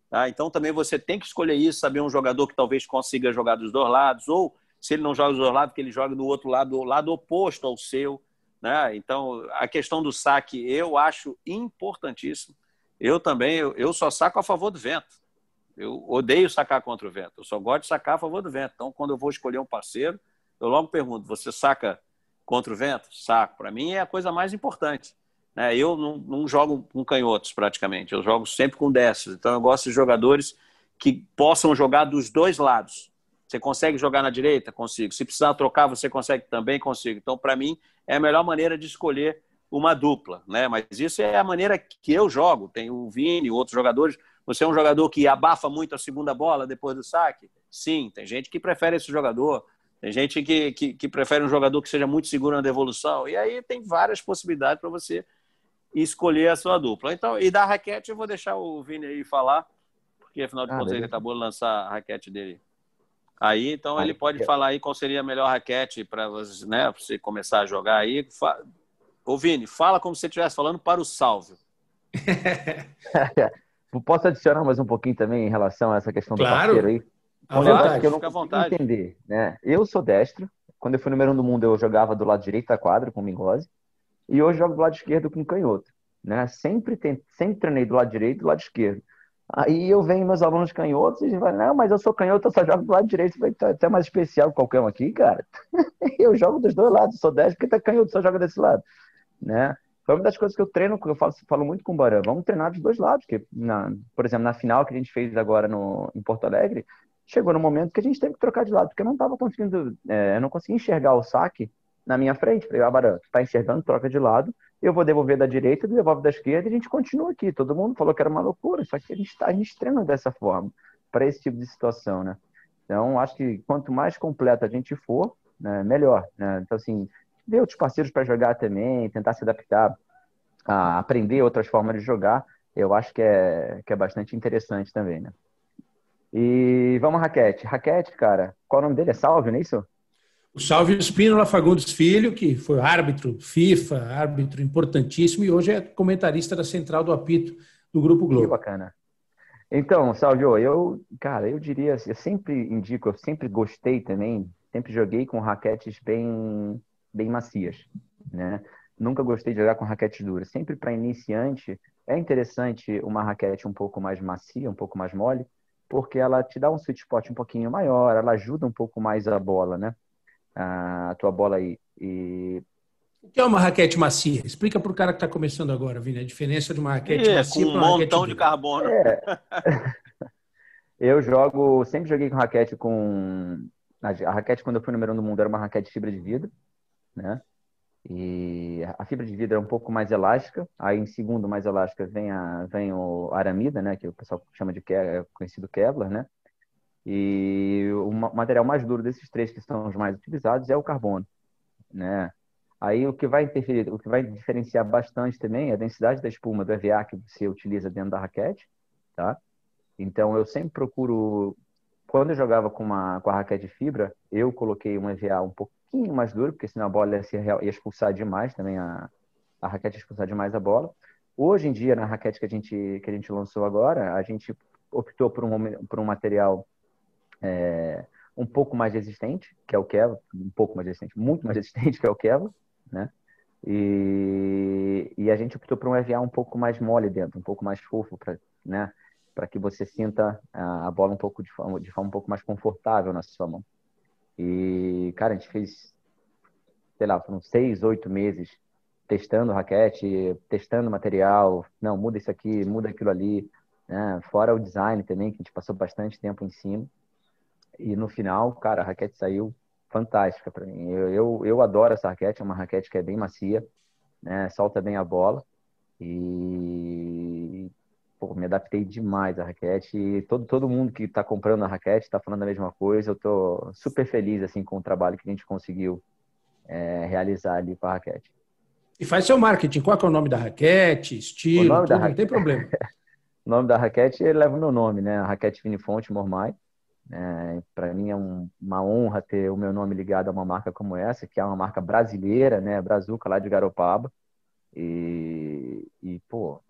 Tá? Então também você tem que escolher isso, saber um jogador que talvez consiga jogar dos dois lados, ou se ele não joga dos dois lados, que ele joga do outro lado, do lado oposto ao seu. Né? Então, a questão do saque eu acho importantíssimo. Eu também, eu só saco a favor do vento. Eu odeio sacar contra o vento. Eu só gosto de sacar a favor do vento. Então, quando eu vou escolher um parceiro, eu logo pergunto: você saca contra o vento? Saco. Para mim é a coisa mais importante. Né? Eu não, não, jogo com canhotos praticamente. Eu jogo sempre com destros. Então, eu gosto de jogadores que possam jogar dos dois lados. Você consegue jogar na direita? Consigo. Se precisar trocar, você consegue também? Consigo. Então, para mim, é a melhor maneira de escolher uma dupla, né? Mas isso é a maneira que eu jogo. Tem o Vini, outros jogadores. Você é um jogador que abafa muito a segunda bola depois do saque? Sim, tem gente que prefere esse jogador. Tem gente que, que, que, prefere um jogador que seja muito seguro na devolução. E aí tem várias possibilidades para você escolher a sua dupla. Então, e da raquete, eu vou deixar o Vini aí falar, porque afinal de ah, contas ele acabou de lançar a raquete dele aí. Então, ah, ele pode eu... falar aí qual seria a melhor raquete para você, né, você começar a jogar aí. Ô, Vini, fala como se você estivesse falando para o Salvio. Posso adicionar mais um pouquinho também em relação a essa questão claro. do parceiro aí? Um negócio que eu não consigo entender, né? Eu sou destro. Quando eu fui número um do mundo, eu jogava do lado direito da quadra com o Mingose. E hoje jogo do lado esquerdo com canhoto. Né? Sempre, tem, sempre treinei do lado direito e do lado esquerdo. Aí eu venho meus alunos canhotos e falam, não, mas eu sou canhoto, eu só jogo do lado direito. Falei, tá até mais especial que qualquer um aqui, cara. eu jogo dos dois lados, sou destro, porque tá canhoto, só joga desse lado. Né? Foi uma das coisas que eu treino, que eu falo, falo muito com o Baran. Vamos treinar dos dois lados. Porque, na, por exemplo, na final que a gente fez agora no, em Porto Alegre, chegou no momento que a gente teve que trocar de lado, porque eu não estava conseguindo, é, eu não conseguia enxergar o saque na minha frente. Falei, Barão, tu tá enxergando, troca de lado, eu vou devolver da direita, devolve da esquerda e a gente continua aqui. Todo mundo falou que era uma loucura, só que a gente, tá, a gente treina dessa forma, para esse tipo de situação, né? Então, acho que quanto mais completo a gente for, né, melhor, né? Então, assim, ver outros parceiros para jogar também, tentar se adaptar, a aprender outras formas de jogar, eu acho que é, que é bastante interessante também, né? E vamos, Raquete. Raquete, cara, qual o nome dele? É Salve, não é isso? O Salve Espínola Fagundes Filho, que foi árbitro FIFA, árbitro importantíssimo, e hoje é comentarista da Central do Apito do Grupo Globo. Que bacana. Então, Salvio, eu, cara, eu diria, eu sempre indico, eu sempre gostei também, sempre joguei com raquetes bem, bem macias, né? Nunca gostei de jogar com raquetes duras. Sempre para iniciante é interessante uma raquete um pouco mais macia, um pouco mais mole, porque ela te dá um sweet spot um pouquinho maior, ela ajuda um pouco mais a bola, né? A tua bola aí. E... O que é uma raquete macia? Explica para o cara que está começando agora, Vini, a diferença de uma raquete é, macia com um montão de carbono. É. eu jogo, sempre joguei com raquete com... A raquete, quando eu fui número um do mundo, era uma raquete fibra de vidro, né? E a fibra de vidro é um pouco mais elástica. Aí, em segundo, mais elástica, vem, a, vem o aramida, né? Que o pessoal chama de é conhecido Kevlar, né? E o material mais duro desses três que são os mais utilizados é o carbono, né? Aí o que vai interferir, o que vai diferenciar bastante também é a densidade da espuma do EVA que você utiliza dentro da raquete, tá? Então eu sempre procuro quando eu jogava com uma com a raquete de fibra, eu coloquei um EVA um pouquinho mais duro, porque senão a bola ia, se, ia expulsar demais também, a, a raquete ia expulsar demais a bola. Hoje em dia, na raquete que a gente, que a gente lançou agora, a gente optou por um, por um material é, um pouco mais resistente, que é o Kevlar, um pouco mais resistente, muito mais resistente que é o Kevlar, né? E, e a gente optou por um EVA um pouco mais mole dentro, um pouco mais fofo, para né? para que você sinta a bola um pouco de forma, de forma um pouco mais confortável na sua mão. E, cara, a gente fez, sei lá, foram seis, oito meses testando raquete, testando material. Não, muda isso aqui, muda aquilo ali. Né? Fora o design também, que a gente passou bastante tempo em cima. E no final, cara, a raquete saiu fantástica para mim. Eu, eu, eu, adoro essa raquete, é uma raquete que é bem macia, né? solta bem a bola. E pô, me adaptei demais à raquete e todo, todo mundo que está comprando a raquete está falando a mesma coisa. Eu estou super feliz assim com o trabalho que a gente conseguiu é, realizar ali com a raquete. E faz seu marketing. Qual é o nome da raquete, estilo, tudo, raquete... não tem problema. o nome da raquete ele leva o meu nome, né? A raquete Vinifonte Mormai. É, Para mim é um, uma honra ter o meu nome ligado a uma marca como essa, que é uma marca brasileira, né? Brazuca, lá de Garopaba. E, e pô,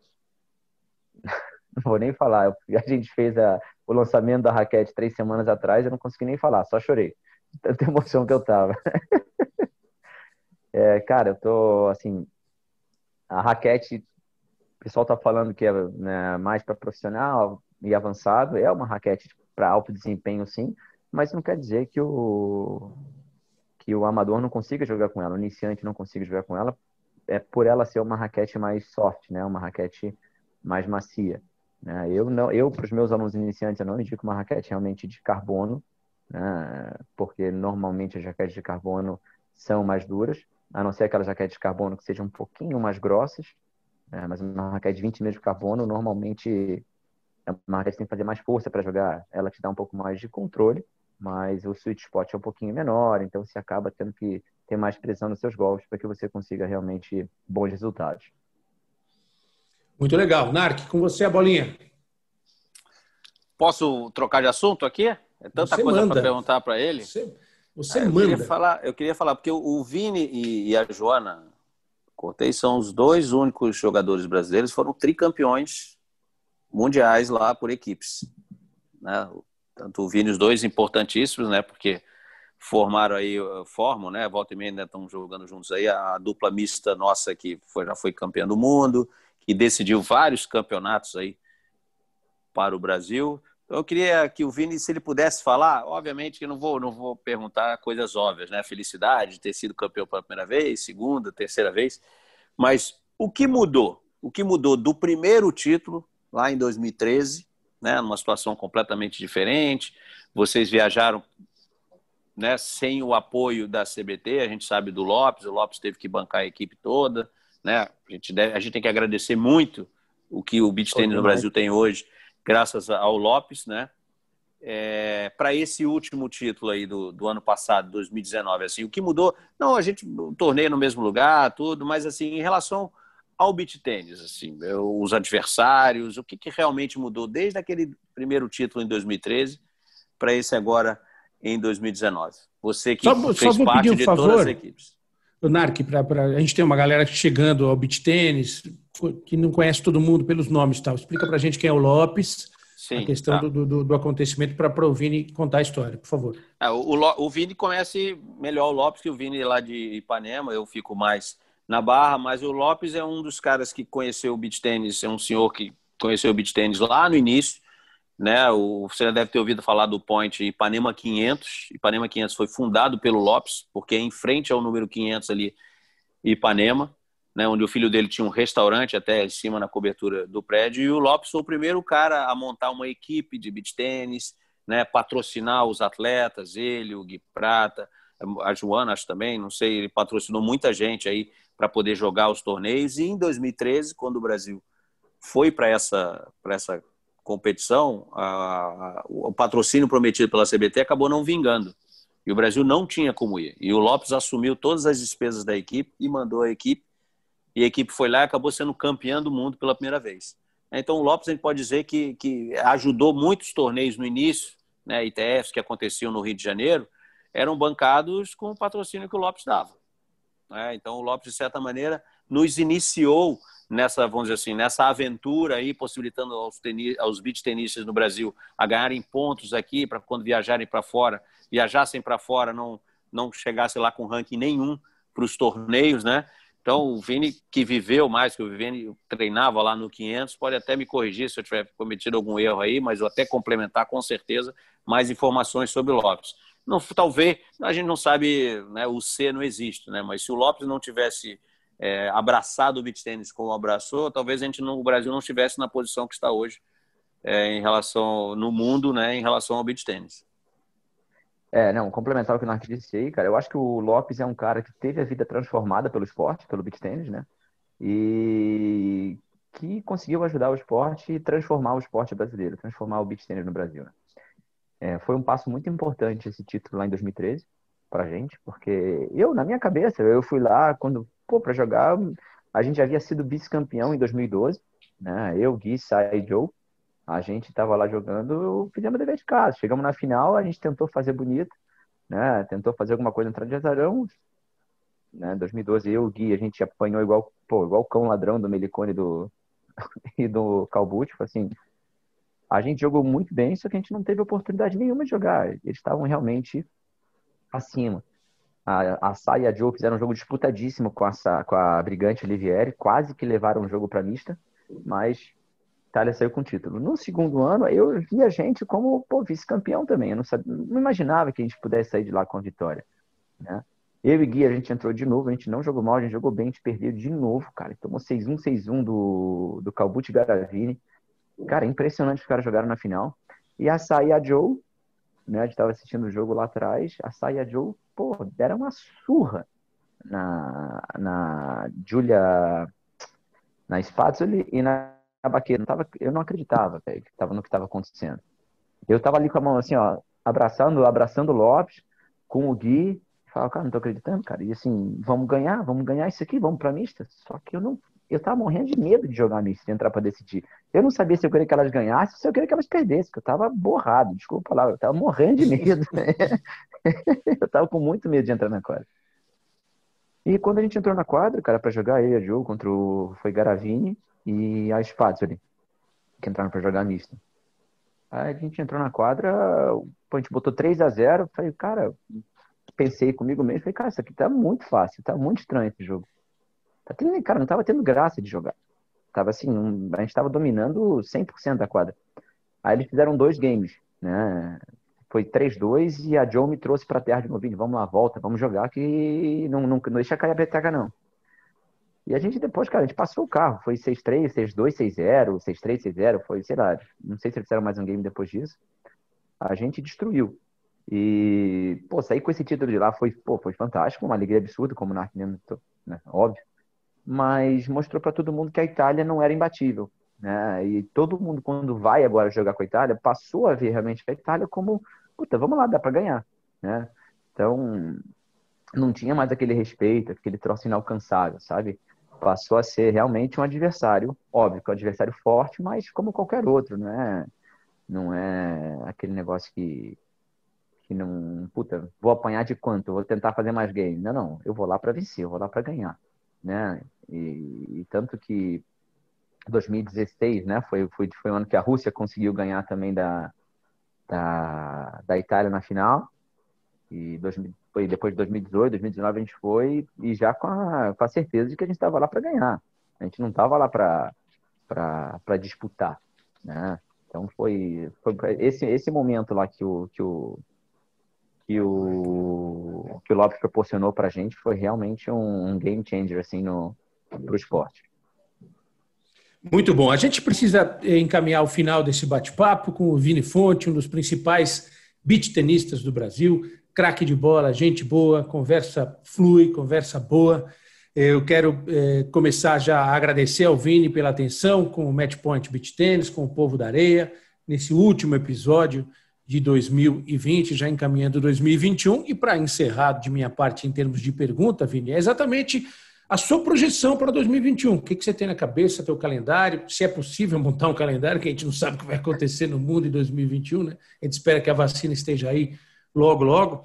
não vou nem falar. A gente fez a, o lançamento da raquete três semanas atrás, eu não consegui nem falar, só chorei. Tanta emoção que eu tava. é, cara, eu tô assim. A raquete, o pessoal tá falando que é né, mais para profissional e avançado. É uma raquete para alto desempenho, sim, mas não quer dizer que o que o amador não consiga jogar com ela, o iniciante não consiga jogar com ela, é por ela ser uma raquete mais soft, né? Uma raquete mais macia. Né? Eu não, eu para os meus alunos iniciantes eu não indico uma raquete realmente de carbono, né? porque normalmente as raquetes de carbono são mais duras, a não ser aquelas raquetes de carbono que sejam um pouquinho mais grossas, né? mas uma raquete de 20 mm de carbono normalmente é uma raquete que tem que fazer mais força para jogar, ela te dá um pouco mais de controle, mas o sweet spot é um pouquinho menor, então você acaba tendo que ter mais pressão nos seus golpes para que você consiga realmente bons resultados. Muito legal. Nark, com você a bolinha. Posso trocar de assunto aqui? É tanta você coisa para perguntar para ele. Você, você é, eu manda. Queria falar, eu queria falar, porque o Vini e, a Joana Cortez são os dois únicos jogadores brasileiros foram tricampeões mundiais lá por equipes. Né? Tanto o Vini, os dois importantíssimos, né? Porque formaram aí, formam, né? Volta e meia ainda estão jogando juntos aí. A dupla mista nossa que foi, já foi campeã do mundo, que decidiu vários campeonatos aí para o Brasil. Então, eu queria que o Vini, se ele pudesse falar, obviamente que não vou, não vou perguntar coisas óbvias, né? Felicidade de ter sido campeão pela primeira vez, segunda, terceira vez, mas o que mudou? O que mudou do primeiro título, lá em 2013, né? Numa situação completamente diferente, vocês viajaram né, sem o apoio da CBT, a gente sabe do Lopes, o Lopes teve que bancar a equipe toda, né? A gente, deve, a gente tem que agradecer muito o que o beach tennis no Brasil tem hoje, graças ao Lopes, né? É, para esse último título aí do, do ano passado, 2019, assim, o que mudou? Não, a gente torneio no mesmo lugar, tudo, mas assim, em relação ao beach tênis, assim, os adversários, o que, que realmente mudou desde aquele primeiro título em 2013 para esse agora em 2019? Você que só, fez só parte um de favor, todas as equipes. Narc, pra, pra, a gente tem uma galera chegando ao beach tênis que não conhece todo mundo pelos nomes tal. Explica para a gente quem é o Lopes, Sim, a questão tá. do, do, do, acontecimento para o Vini contar a história, por favor. É, o, o, o, Vini conhece melhor o Lopes que o Vini lá de Ipanema, eu fico mais na barra, mas o Lopes é um dos caras que conheceu o beach tênis, é um senhor que conheceu o beach tênis lá no início, né? O, você já deve ter ouvido falar do Point Ipanema 500. Ipanema 500 foi fundado pelo Lopes, porque é em frente ao número 500 ali, Ipanema, né? Onde o filho dele tinha um restaurante até em cima na cobertura do prédio. E o Lopes foi o primeiro cara a montar uma equipe de beach tênis, né? Patrocinar os atletas, ele, o Gui Prata, a Joana, acho também, não sei, ele patrocinou muita gente aí para poder jogar os torneios. E em 2013, quando o Brasil foi para essa, essa competição, a, a, o patrocínio prometido pela CBT acabou não vingando. E o Brasil não tinha como ir. E o Lopes assumiu todas as despesas da equipe e mandou a equipe. E a equipe foi lá e acabou sendo campeã do mundo pela primeira vez. Então, o Lopes, a gente pode dizer que, que ajudou muitos torneios no início, né, ITFs que aconteciam no Rio de Janeiro, eram bancados com o patrocínio que o Lopes dava. Né? Então, o Lopes, de certa maneira, nos iniciou nessa, vamos dizer assim, nessa aventura aí, possibilitando aos, tenis, aos beach tenistas no Brasil a ganharem pontos aqui para quando viajarem para fora, viajassem para fora, não, não chegassem lá com ranking nenhum para os torneios, né? Então, o Vini, que viveu mais, que o Vini treinava lá no 500, pode até me corrigir se eu tiver cometido algum erro aí, mas eu até complementar com certeza mais informações sobre o Lopes. Não, talvez, a gente não sabe, né, o C não existe, né? Mas se o Lopes não tivesse é, abraçado o beach tênis como abraçou, talvez a gente no o Brasil não estivesse na posição que está hoje é, em relação no mundo, né, em relação ao beach tênis. É, não, complementar o que o Nark disse aí, cara, eu acho que o Lopes é um cara que teve a vida transformada pelo esporte, pelo beach tênis, né? E que conseguiu ajudar o esporte e transformar o esporte brasileiro, transformar o beach tênis no Brasil, né? É, foi um passo muito importante esse título lá em 2013 pra gente, porque eu, na minha cabeça, eu fui lá quando pô, para jogar, a gente já havia sido vice-campeão em 2012, né? Eu, Gui, Sai e Joe. A gente estava lá jogando, fizemos dever de casa. Chegamos na final, a gente tentou fazer bonito, né? Tentou fazer alguma coisa no de azarão. Né? 2012, eu, Gui, a gente apanhou igual, pô, igual cão ladrão do Melicone do, e do Calbucci, tipo assim. A gente jogou muito bem, só que a gente não teve oportunidade nenhuma de jogar. Eles estavam realmente acima. A, a Sai e a Joe fizeram um jogo disputadíssimo com a, com a Brigante Olivieri, quase que levaram o jogo para mista, mas Itália saiu com o título. No segundo ano, eu vi a gente como vice-campeão também. Eu não, sabia, não imaginava que a gente pudesse sair de lá com a vitória. Né? Eu e Gui, a gente entrou de novo, a gente não jogou mal, a gente jogou bem, a gente perdeu de novo, cara. Tomou 6-1, 6-1 do, do Calbucci Garavini. Cara, impressionante os caras jogaram na final. E a Sai e a Joe, né? A gente estava assistindo o jogo lá atrás, a Sai e a Joe pô, deram uma surra na, na Julia, na Spazzoli e na Baqueira. Não tava, eu não acreditava, velho, que tava no que estava acontecendo. Eu tava ali com a mão assim, ó, abraçando, abraçando o Lopes com o Gui. Falava, cara, não tô acreditando, cara. E assim, vamos ganhar, vamos ganhar isso aqui, vamos pra mista. Só que eu não. Eu tava morrendo de medo de jogar mista, de entrar pra decidir. Eu não sabia se eu queria que elas ganhassem se eu queria que elas perdessem, porque eu tava borrado, desculpa a palavra, eu tava morrendo de medo. eu tava com muito medo de entrar na quadra. E quando a gente entrou na quadra, cara, para jogar aí a jogo contra o. Foi Garavini e a Spazzoli, que entraram para jogar mista. Aí a gente entrou na quadra, a gente botou 3 a 0 Falei, cara, pensei comigo mesmo, falei, cara, isso aqui tá muito fácil, tá muito estranho esse jogo. Tá cara, não tava tendo graça de jogar. Tava assim, um, a gente tava dominando 100% da quadra. Aí eles fizeram dois games, né? Foi 3-2 e a Joe me trouxe pra terra de novo. Vamos lá, volta, vamos jogar que não, não, não deixa cair a peteca, não. E a gente depois, cara, a gente passou o carro. Foi 6-3, 6-2, 6-0, 6-3, 6-0. Foi, sei lá, não sei se eles fizeram mais um game depois disso. A gente destruiu. E, pô, sair com esse título de lá foi, pô, foi fantástico, uma alegria absurda, como o Narc mesmo, né, óbvio. Mas mostrou para todo mundo que a Itália não era imbatível. Né? E todo mundo, quando vai agora jogar com a Itália, passou a ver realmente a Itália como, puta, vamos lá, dá para ganhar. Né? Então, não tinha mais aquele respeito, aquele troço inalcançável, sabe? passou a ser realmente um adversário, óbvio que é um adversário forte, mas como qualquer outro, não é, não é aquele negócio que, que não, puta, vou apanhar de quanto, vou tentar fazer mais game. Não, não, eu vou lá para vencer, eu vou lá para ganhar, né? E, e, tanto que 2016, né, foi, foi, foi o ano que a Rússia conseguiu ganhar também da, da, da Itália na final, e 2000, foi depois de 2018, 2019 a gente foi e já com a, com a certeza de que a gente estava lá para ganhar. A gente não estava lá para disputar, né? Então foi, foi esse, esse momento lá que o, que o, que o, que o Lopes proporcionou para a gente foi realmente um, game changer assim no pro esporte. Muito bom. A gente precisa encaminhar o final desse bate-papo com o Vini Fonte, um dos principais beat tenistas do Brasil craque de bola, gente boa, conversa flui, conversa boa. Eu quero é, começar já a agradecer ao Vini pela atenção com o Match Point Beach Tennis, com o Povo da Areia, nesse último episódio de 2020, já encaminhando 2021. E para encerrar de minha parte em termos de pergunta, Vini, é exatamente a sua projeção para 2021. O que, que você tem na cabeça, teu calendário? Se é possível montar um calendário, que a gente não sabe o que vai acontecer no mundo em 2021, né? A gente espera que a vacina esteja aí logo, logo.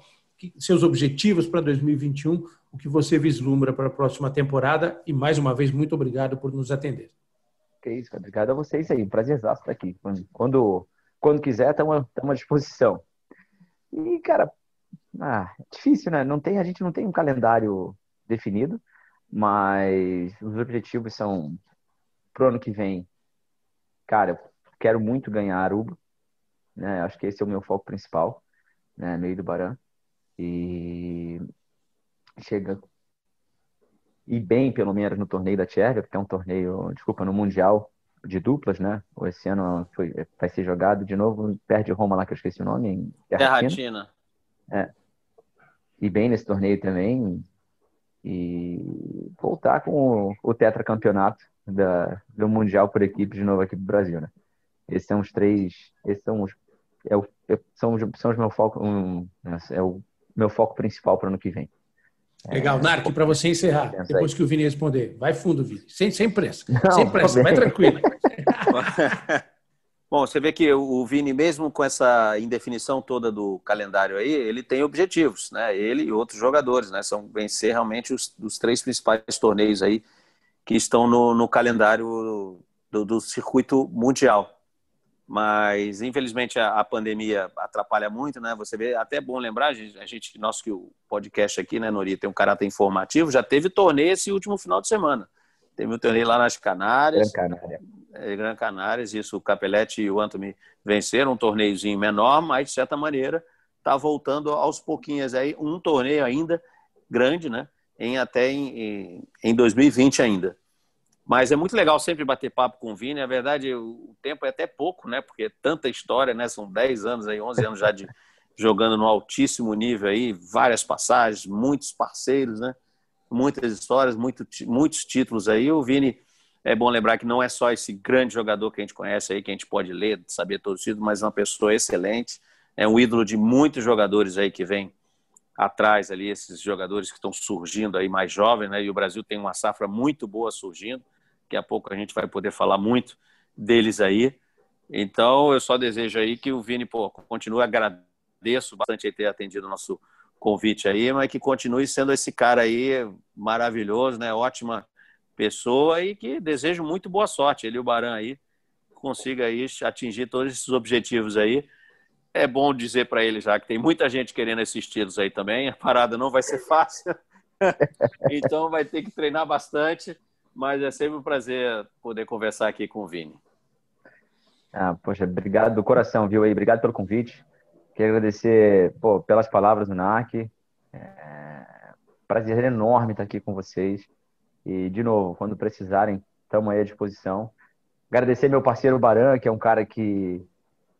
Seus objetivos para 2021, o que você vislumbra para a próxima temporada e, mais uma vez, muito obrigado por nos atender. Que isso, obrigado a vocês aí. Prazer estar aqui. Quando, quando quiser, estamos à disposição. E, cara, ah, é difícil, né? Não tem, a gente não tem um calendário definido, mas os objetivos são pro ano que vem. Cara, eu quero muito ganhar Aruba, né? Acho que esse é o meu foco principal né, meio do Baran. E chega e bem, pelo menos, no torneio da Tchérvia, que é um torneio, desculpa, no Mundial de duplas, né? Esse ano foi, vai ser jogado de novo, perde Roma lá, que eu esqueci o nome, em Terratina. É. E bem nesse torneio também. E voltar com o, o tetracampeonato da, do Mundial por equipe de novo aqui pro Brasil, né? Esses são os três, esses são os é o, é, são, são os meu foco, um, é o meu foco principal para o ano que vem. Legal, é, Narc, para você encerrar, depois que o Vini responder. Vai fundo, Vini. Sem, sem pressa. Não, sem pressa, vai tranquilo. Bom, você vê que o Vini, mesmo com essa indefinição toda do calendário aí, ele tem objetivos, né? Ele e outros jogadores, né? São vencer realmente os, os três principais torneios aí que estão no, no calendário do, do circuito mundial mas infelizmente a, a, pandemia atrapalha muito, né? Você vê, até é bom lembrar, a gente, a gente, nosso que o podcast aqui, né, Nori, tem um caráter informativo, já teve torneio esse último final de semana. Teve um torneio lá nas Canárias. Gran Canária. É, Gran Canárias, isso, o Capelete e o Anthony venceram um torneiozinho menor, mas de certa maneira está voltando aos pouquinhos aí, um torneio ainda grande, né? Em até em, em 2020 ainda. Mas é muito legal sempre bater papo com o Vini. Na verdade, o tempo é até pouco, né? Porque é tanta história, né? São 10 anos aí, 11 anos já de jogando no altíssimo nível aí, várias passagens, muitos parceiros, né? Muitas histórias, muito, muitos títulos aí. O Vini, é bom lembrar que não é só esse grande jogador que a gente conhece aí, que a gente pode ler, saber todos os títulos, mas é uma pessoa excelente, é um ídolo de muitos jogadores aí que vem atrás ali, esses jogadores que estão surgindo aí mais jovens, né? E o Brasil tem uma safra muito boa surgindo. Daqui a pouco a gente vai poder falar muito deles aí. Então, eu só desejo aí que o Vini, pô, continue, agradeço bastante ter atendido o nosso convite aí, mas que continue sendo esse cara aí maravilhoso, né? Ótima pessoa e que desejo muito boa sorte. Ele o Baran aí consiga aí atingir todos esses objetivos aí. É bom dizer para ele já que tem muita gente querendo esses títulos aí também. A parada não vai ser fácil. então vai ter que treinar bastante, mas é sempre um prazer poder conversar aqui com o Vini. Ah, poxa, obrigado do coração, viu aí? Obrigado pelo convite. Quero agradecer pô, pelas palavras do NAC. É... Prazer enorme estar aqui com vocês. E, de novo, quando precisarem, estamos aí à disposição. Agradecer meu parceiro Baran, que é um cara que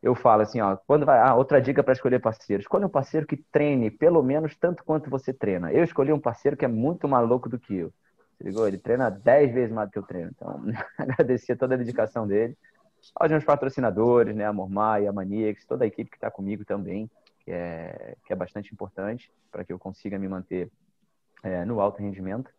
eu falo assim, ó, quando vai, ah, outra dica para escolher parceiro, escolha um parceiro que treine pelo menos tanto quanto você treina. Eu escolhi um parceiro que é muito mais louco do que eu. Você ligou? Ele treina 10 vezes mais do que eu treino. Então, agradecer toda a dedicação dele. Aos meus patrocinadores, né, a Mormai, a Maníacs, toda a equipe que está comigo também, que é, que é bastante importante para que eu consiga me manter é, no alto rendimento.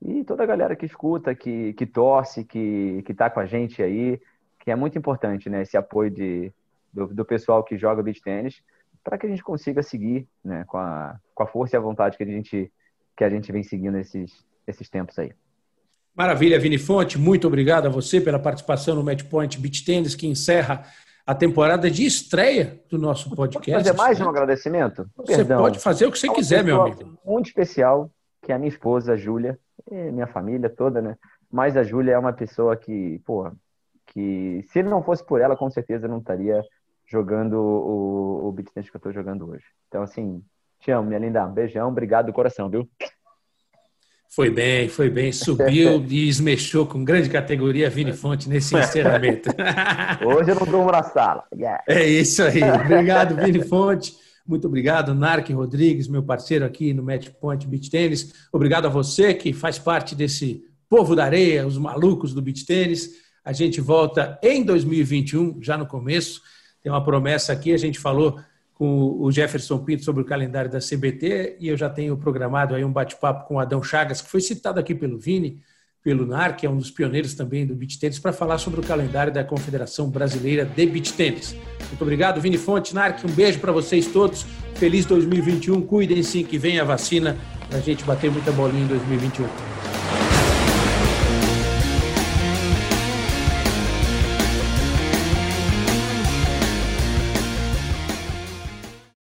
E toda a galera que escuta, que, que torce, que, que tá com a gente aí, que é muito importante, né, esse apoio de, do, do pessoal que joga beach tênis, para que a gente consiga seguir né, com, a, com a força e a vontade que a gente, que a gente vem seguindo esses, esses tempos aí. Maravilha, Vini Fonte, muito obrigado a você pela participação no Matchpoint Beach Tennis, que encerra a temporada de estreia do nosso podcast. Pode fazer mais um agradecimento? Você Perdão. pode fazer o que você quiser, meu amigo. Muito especial, que é a minha esposa, a Júlia, e minha família toda, né? Mas a Júlia é uma pessoa que, pô, que se não fosse por ela, com certeza não estaria jogando o, o beat tennis que eu estou jogando hoje. Então, assim, te amo, minha linda. Um beijão, obrigado do coração, viu? Foi bem, foi bem. Subiu e esmechou com grande categoria Vini Fonte nesse encerramento. Hoje eu não durmo na sala. Yeah. É isso aí. Obrigado, Vini Fonte. Muito obrigado, Narc Rodrigues, meu parceiro aqui no Match Point Beach Tennis. Obrigado a você que faz parte desse povo da areia, os malucos do beach tênis. A gente volta em 2021, já no começo. Tem uma promessa aqui, a gente falou com o Jefferson Pinto sobre o calendário da CBT e eu já tenho programado aí um bate-papo com o Adão Chagas, que foi citado aqui pelo Vini, pelo NAR, que é um dos pioneiros também do beach tênis, para falar sobre o calendário da Confederação Brasileira de Beach Tênis. Muito obrigado, Vini Fonte, NARC, um beijo para vocês todos. Feliz 2021, cuidem sim que vem a vacina para a gente bater muita bolinha em 2021.